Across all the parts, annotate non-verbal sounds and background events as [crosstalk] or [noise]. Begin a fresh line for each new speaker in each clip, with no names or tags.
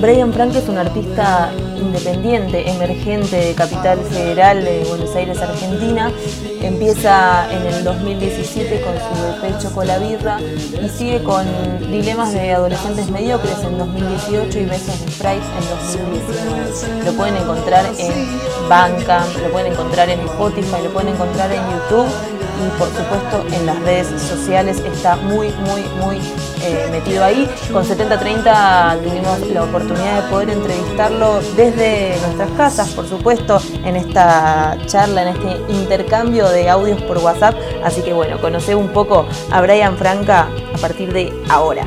Brian Frank es un artista independiente, emergente de Capital Federal de Buenos Aires, Argentina. Empieza en el 2017 con su pecho con la birra y sigue con Dilemas de Adolescentes Mediocres en 2018 y Besos de Sprite en 2019. Lo pueden encontrar en Bandcamp, lo pueden encontrar en Spotify, lo pueden encontrar en YouTube y por supuesto en las redes sociales está muy, muy, muy eh, metido ahí. Con 7030 tuvimos la oportunidad de poder entrevistarlo desde nuestras casas, por supuesto, en esta charla, en este intercambio de audios por WhatsApp. Así que bueno, conocer un poco a Brian Franca a partir de ahora.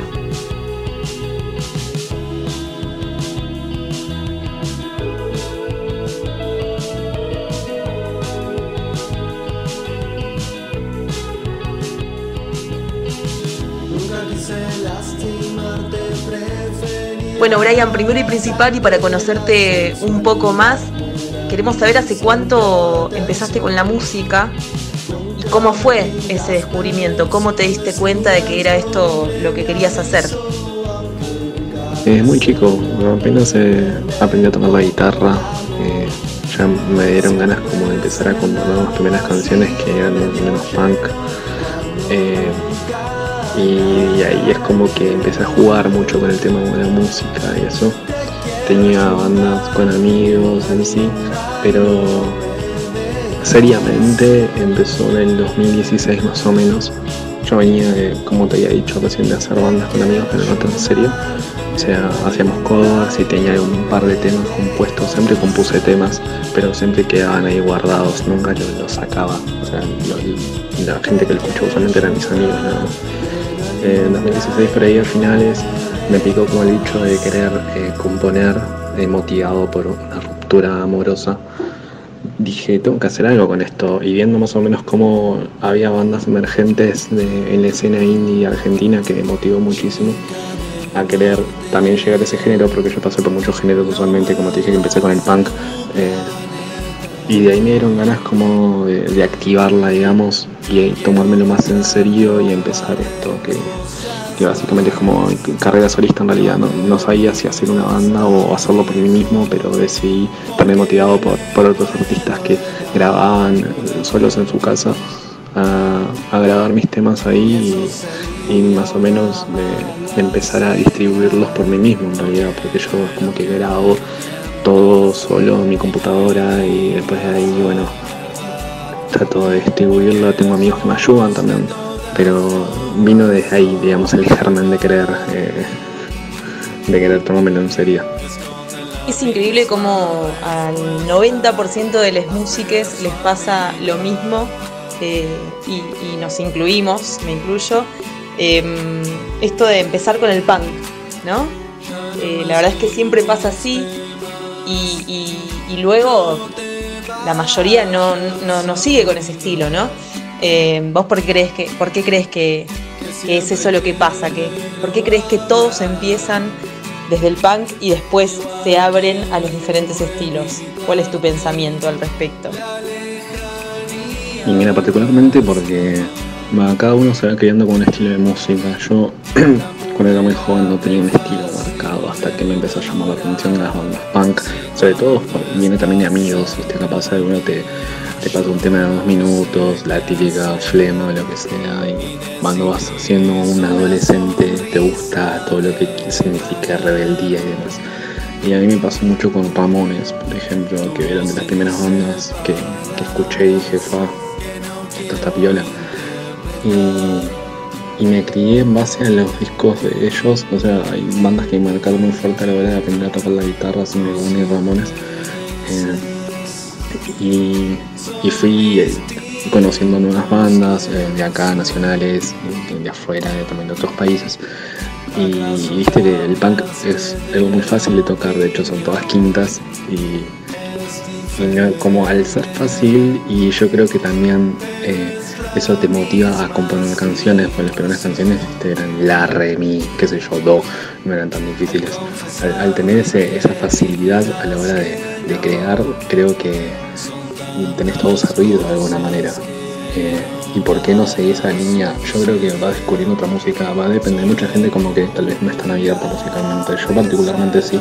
Bueno, Brian, primero y principal, y para conocerte un poco más, queremos saber hace cuánto empezaste con la música y cómo fue ese descubrimiento, cómo te diste cuenta de que era esto lo que querías hacer.
Es muy chico, apenas eh, aprendí a tocar la guitarra, eh, ya me dieron ganas como de empezar a componer las primeras canciones que eran menos punk. Eh, y ahí es como que empecé a jugar mucho con el tema de la música y eso. Tenía bandas con amigos en sí, pero seriamente empezó en el 2016 más o menos. Yo venía, como te había dicho recién, de hacer bandas con amigos, pero no tan serio. O sea, hacíamos covers y tenía un par de temas compuestos. Siempre compuse temas, pero siempre quedaban ahí guardados, nunca los, sacaba. O sea, la gente que lo escuchó usualmente eran mis amigos nada más en 2016 por ahí a finales me picó como el dicho de querer eh, componer eh, motivado por una ruptura amorosa. Dije, tengo que hacer algo con esto y viendo más o menos cómo había bandas emergentes en la escena indie argentina que me motivó muchísimo a querer también llegar a ese género porque yo pasé por muchos géneros usualmente, como te dije que empecé con el punk. Eh, y de ahí me dieron ganas como de, activarla, digamos, y tomármelo más en serio y empezar esto, que, básicamente es como carrera solista en realidad. No, sabía si hacer una banda o hacerlo por mí mismo, pero decidí también motivado por, otros artistas que grababan solos en su casa a, grabar mis temas ahí y, más o menos de, empezar a distribuirlos por mí mismo en realidad, porque yo como que grabo todo solo mi computadora y después de ahí, bueno, trato de distribuirlo. Tengo amigos que me ayudan también, pero vino desde ahí, digamos, el germen de querer, eh, de querer tomármelo en serio.
Es increíble como al 90% de las músicas les pasa lo mismo eh, y, nos incluimos, me incluyo, em, esto de empezar con el punk, ¿no? Eh, la verdad es que siempre pasa así, y, luego la mayoría no, sigue con ese estilo, ¿no? Eh, ¿Vos por qué crees, que, por qué, crees que, es eso lo que pasa? Que, ¿Por qué crees que todos empiezan desde el punk y después se abren a los diferentes estilos? ¿Cuál es tu pensamiento al respecto?
Y mira, particularmente porque cada uno se va creando con un estilo de música. Yo [clears throat] cuando era muy joven no tenía un estilo que me empezó a llamar la atención las bandas punk, sobre todo viene también de amigos, ¿viste? capaz alguno te, te pasa un tema de dos minutos, la típica flema o lo que sea, y cuando vas siendo un adolescente te gusta todo lo que significa rebeldía y demás. Y a mí me pasó mucho con Ramones, por ejemplo, que eran de las primeras bandas que, que escuché y dije, fa, esto está piola y, me crié en base a los discos de ellos. O sea, hay bandas que me marcaron muy fuerte a la hora de aprender a tocar la guitarra, así me y Ramones. Eh, y, fui eh, conociendo nuevas bandas eh, de acá, nacionales, de, afuera, también de otros países. Y, viste que el punk es algo muy fácil de tocar, de hecho son todas quintas y, como al ser fácil y yo creo que también eso te motiva a componer canciones, porque las primeras canciones este, eran la, re, mi, qué sé yo, do, no eran tan difíciles. Al, tener esa facilidad a la hora de, crear, creo que tenés todo servido de alguna manera. Eh, y por qué no seguir esa línea. Yo creo que va descubriendo otra música, va a depender de mucha gente como que tal vez no es tan abierta musicalmente. Yo particularmente sí,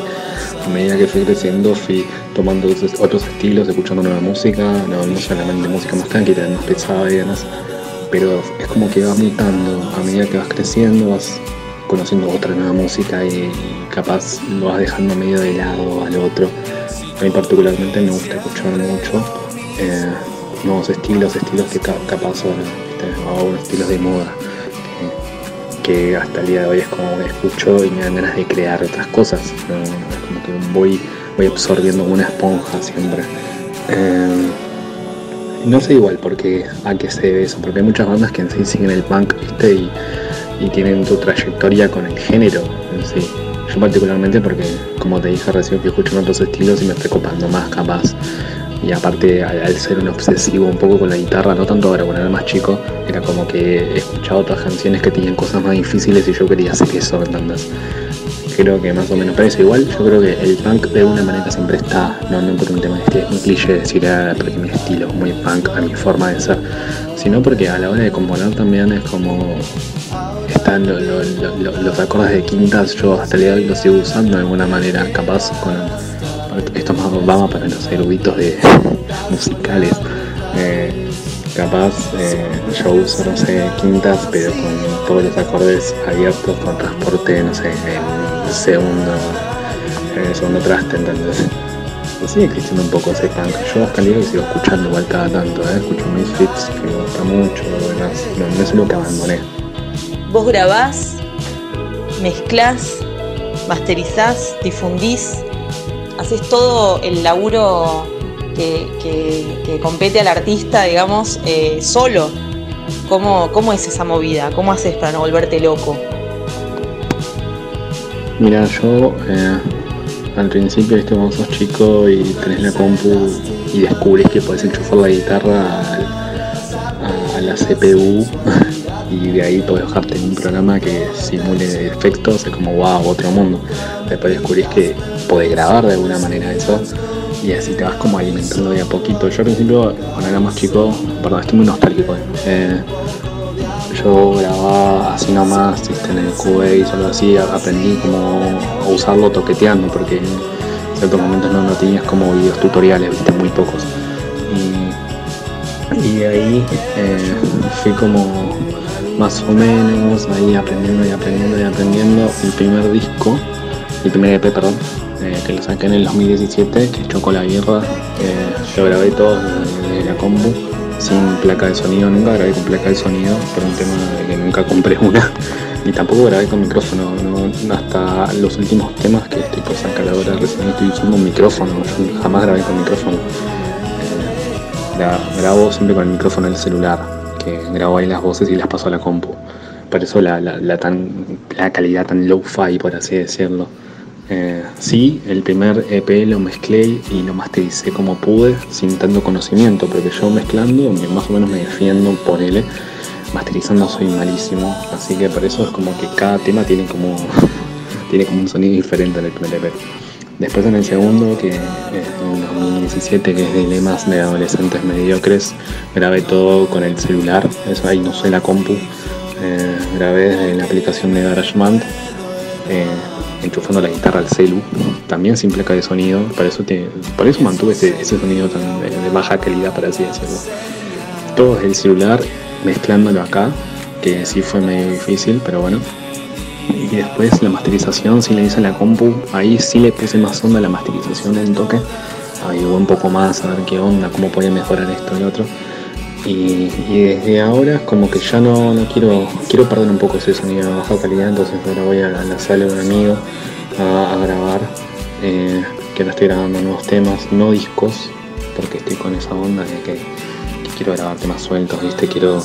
a medida que fui creciendo fui tomando otros estilos, escuchando nueva música, no, no solamente música más tranquila, más pesada y demás, pero es como que vas mutando a medida que vas creciendo, vas conociendo otra nueva música y, capaz lo vas dejando medio de lado al otro. A mí particularmente me gusta escuchar mucho. Eh, nuevos estilos, estilos que capaz son este, estilos de moda, que, hasta el día de hoy es como que escucho y me dan ganas de crear otras cosas, como que voy, voy absorbiendo una esponja siempre. Eh, no sé igual porque a qué se debe eso, porque hay muchas bandas que en sí siguen el punk Y, tienen tu trayectoria con el género en sí. Yo particularmente porque, como te dije recién, que escucho otros estilos y me estoy copando más capaz y aparte al, ser un obsesivo un poco con la guitarra, no tanto ahora cuando era más chico, era como que escuchaba otras canciones que tenían cosas más difíciles y yo quería hacer eso, ¿entendés? Creo que más o menos parece igual, yo creo que el punk de alguna manera siempre está, no, no porque un tema de estilo, es cliché decir ah, porque mi estilo es muy punk a mi forma de ser, sino porque a la hora de componer también es como están los acordes de quintas, yo hasta el día de hoy los sigo usando de alguna manera, capaz con esto más vamos para los eruditos de [laughs] musicales. Eh, capaz eh, yo uso, no sé, quintas, pero con todos los acordes abiertos con transporte, no sé, en segundo, en segundo traste, entonces sigue existiendo un poco ese punk. Yo hasta el día sigo escuchando igual cada tanto, ¿eh? escucho Misfits que me gusta mucho, no, no es lo que abandoné.
Vos grabás, mezclás, masterizás, difundís, haces todo el laburo que, compete al artista, digamos, eh, solo. ¿Cómo, ¿Cómo es esa movida? ¿Cómo haces para no volverte loco?
Mira, yo eh, al principio, este, cuando sos chico y tenés la compu y descubrís que podés enchufar la guitarra a, la CPU y de ahí podés bajarte en un programa que simule efectos, es como wow, otro mundo. Después descubrís que podés grabar de alguna manera eso y así te vas como alimentando de a poquito. Yo al principio, cuando era más chico, perdón, estoy muy nostálgico. Eh, yo grababa así nomás en el Cubase o algo así, aprendí como a usarlo toqueteando porque en ciertos momentos no, tenías como videos tutoriales, viste, muy pocos. Y, ahí eh, fui como más o menos ahí aprendiendo y aprendiendo y aprendiendo el primer disco, el primer EP, perdón, eh, que lo saqué en el 2017, que chocó la guerra, eh, grabé todo de, la combo sin placa de sonido, nunca grabé con placa de sonido por un tema de que nunca compré una, [laughs] ni tampoco grabé con micrófono, hasta los últimos temas que estoy por sacar ahora recién estoy usando un micrófono, yo jamás grabé con micrófono. Eh, grabo siempre con el micrófono del celular, que grabo ahí las voces y las paso a la compu. Por eso la, la, tan, la calidad tan low-fi, por así decirlo. Eh, sí, el primer EP lo mezclé y lo mastericé como pude, sin tanto conocimiento, porque yo mezclando más o menos me defiendo por él. Masterizando soy malísimo, así que por eso es como que cada tema tiene como, [laughs] tiene como un sonido diferente en el primer EP. Después en el segundo, que es en 2017, que es Dilemas de Adolescentes Mediocres, grabé todo con el celular, eso ahí no soy la compu, eh, grabé desde la aplicación de GarageBand. Eh, enchufando la guitarra al celu, también sin placa de sonido, por eso, por eso mantuve ese, sonido tan de, baja calidad, para así decirlo. Todo desde el celular, mezclándolo acá, que sí fue medio difícil, pero bueno. Y después la masterización, si le hice la compu, ahí sí le puse más onda la masterización en toque. Hubo un poco más a ver qué onda, cómo podía mejorar esto y otro. Y, desde ahora como que ya no, no, quiero quiero perder un poco ese sonido de baja calidad, entonces ahora voy a, la sala de un amigo a, grabar, eh, que ahora estoy grabando nuevos temas, no discos, porque estoy con esa onda de que, quiero grabar temas sueltos, ¿viste? Quiero,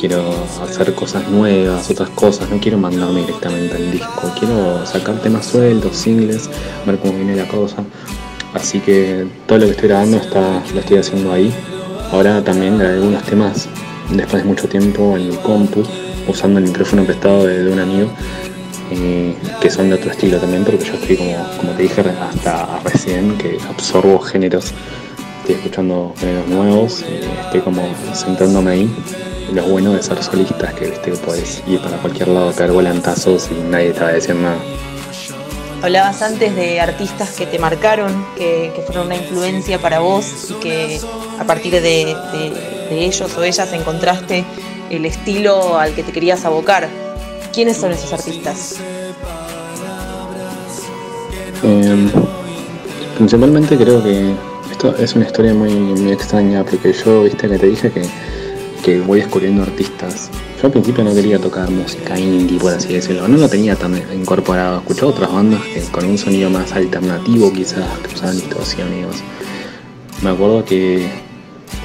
quiero hacer cosas nuevas, otras cosas, no quiero mandarme directamente al disco, quiero sacar temas sueltos, singles, ver cómo viene la cosa. Así que todo lo que estoy grabando está, lo estoy haciendo ahí, Ahora también grabé algunos temas después de mucho tiempo en el compu, usando el micrófono prestado de, un amigo, eh, que son de otro estilo también, porque yo estoy como, como te dije hasta recién, que absorbo géneros, estoy escuchando géneros nuevos, estoy como sentándome ahí lo bueno de ser solistas, que viste que podés ir para cualquier lado, pegar volantazos y nadie te va a decir nada.
Hablabas antes de artistas que te marcaron, que, fueron una influencia para vos y que a partir de, ellos o ellas encontraste el estilo al que te querías abocar. ¿Quiénes son esos artistas?
Em, principalmente creo que es una historia muy, muy extraña porque yo, viste que te dije que que voy descubriendo artistas. Yo al principio no quería tocar música indie, por así decirlo. No lo tenía tan incorporado. Escuchaba otras bandas con un sonido más alternativo, quizás, que usaban demás. Me acuerdo que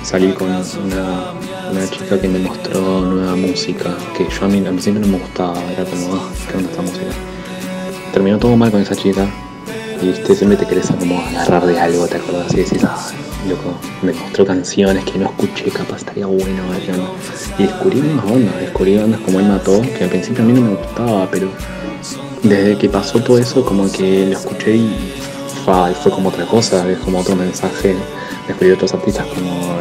salí con una, chica que me mostró nueva música, que yo a mí al principio no me gustaba, era como, ah, qué onda esta música. Terminó todo mal con esa chica, y viste, siempre te querés como agarrar de algo, te acuerdas y decís, ah, loco, me mostró canciones que no escuché, capaz estaría bueno, Y descubrí unas bandas, descubrí bandas como él mató, que al principio a mí no me gustaba, pero desde que pasó todo eso, como que lo escuché y fue como otra cosa, es como otro mensaje. Descubrí otros artistas como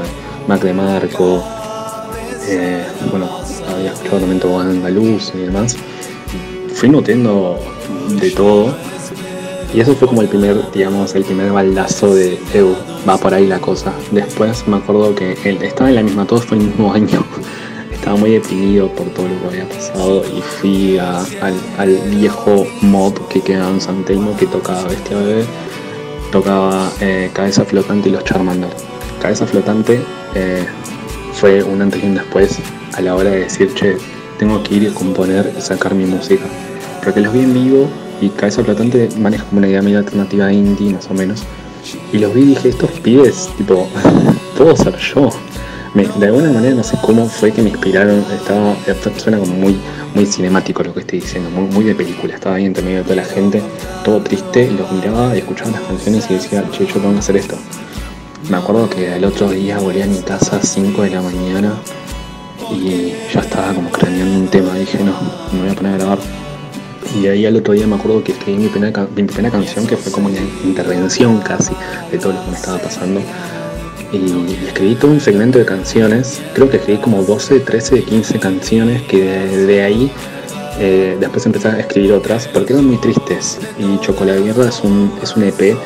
Mac de Marco, eh, bueno, había escuchado también todo Andaluz y demás. Fui nutriendo de todo y eso fue como el primer, digamos, el primer baldazo de EU, va por ahí la cosa. Después me acuerdo que él estaba en la misma, todo fue el mismo [laughs] año. Estaba muy deprimido por todo lo que había pasado y fui al, viejo mod que quedaba en San Telmo que tocaba Bestia Bebé, tocaba eh, Cabeza Flotante y los Charmander. Cabeza Flotante eh, fue un antes y un después a la hora de decir, che, tengo que ir a componer y sacar mi música. Porque los vi en vivo y Cabeza Flotante maneja como una idea medio alternativa indie, más o menos. Y los vi y dije, estos pibes, tipo, puedo ser yo. de alguna manera no sé cómo fue que me inspiraron, estaba, suena como muy, muy cinemático lo que estoy diciendo, muy, muy de película, estaba ahí entre medio de toda la gente, todo triste, los miraba y escuchaba las canciones y decía, che, yo tengo que hacer esto. Me acuerdo que el otro día volví a mi casa a 5 de la mañana y ya estaba como craneando un tema, dije, no, me voy a poner a grabar y ahí al otro día me acuerdo que escribí mi primera, canción, que fue como una intervención casi de todo lo que me estaba pasando. Y escribí todo un segmento de canciones, creo que escribí como 12, 13, 15 canciones que de, ahí eh, después empecé a escribir otras porque eran muy tristes. Y Chocolate Guerra es un, es un EP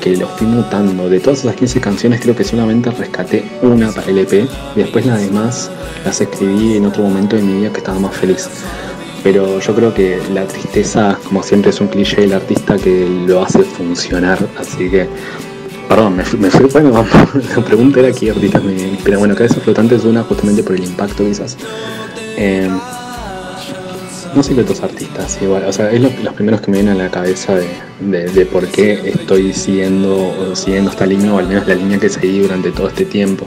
que lo fui mutando. De todas esas 15 canciones creo que solamente rescaté una para el EP y después las demás las escribí en otro momento de mi vida que estaba más feliz pero yo creo que la tristeza, como siempre, es un cliché del artista que lo hace funcionar, así que, perdón, me, fui, bueno, [laughs] la pregunta era qué artista me inspira, bueno, Cabeza Flotante es una justamente por el impacto quizás. Eh, no sé qué otros artistas, igual, o sea, es los primeros que me vienen a la cabeza de, por qué estoy siguiendo, siguiendo esta línea, o al menos la línea que seguí durante todo este tiempo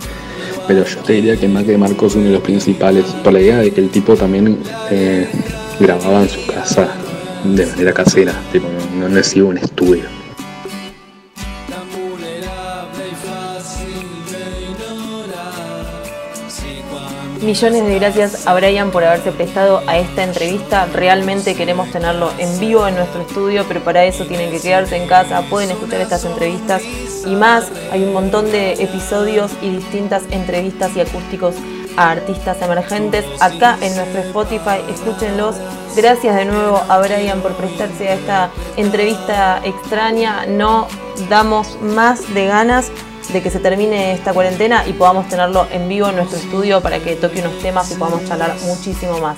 pero yo te diría que Mac de Marcos es uno de los principales, por la idea de que el tipo también eh, grababa en su casa de manera casera, tipo, no necesitaba un estudio.
Millones de gracias a Brian por haberse prestado a esta entrevista. Realmente queremos tenerlo en vivo en nuestro estudio, pero para eso tienen que quedarse en casa, pueden escuchar estas entrevistas y más. Hay un montón de episodios y distintas entrevistas y acústicos a artistas emergentes acá en nuestro Spotify. Escúchenlos. Gracias de nuevo a Brian por prestarse a esta entrevista extraña. No damos más de ganas de que se termine esta cuarentena y podamos tenerlo en vivo en nuestro estudio para que toque unos temas y podamos charlar muchísimo más.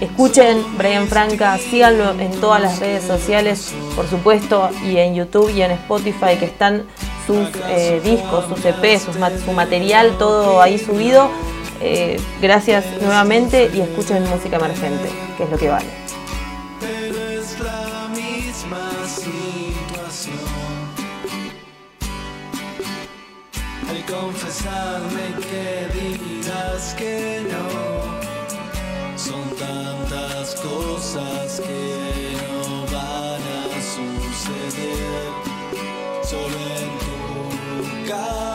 Escuchen Brian Franca, síganlo en todas las redes sociales, por supuesto, y en YouTube y en Spotify, que están sus eh, discos, sus EP, su material, todo ahí subido. Eh, gracias nuevamente y escuchen música emergente, que es lo que vale. confesarme que digas que no. Son tantas cosas que no van a suceder. Solo en tu cabeza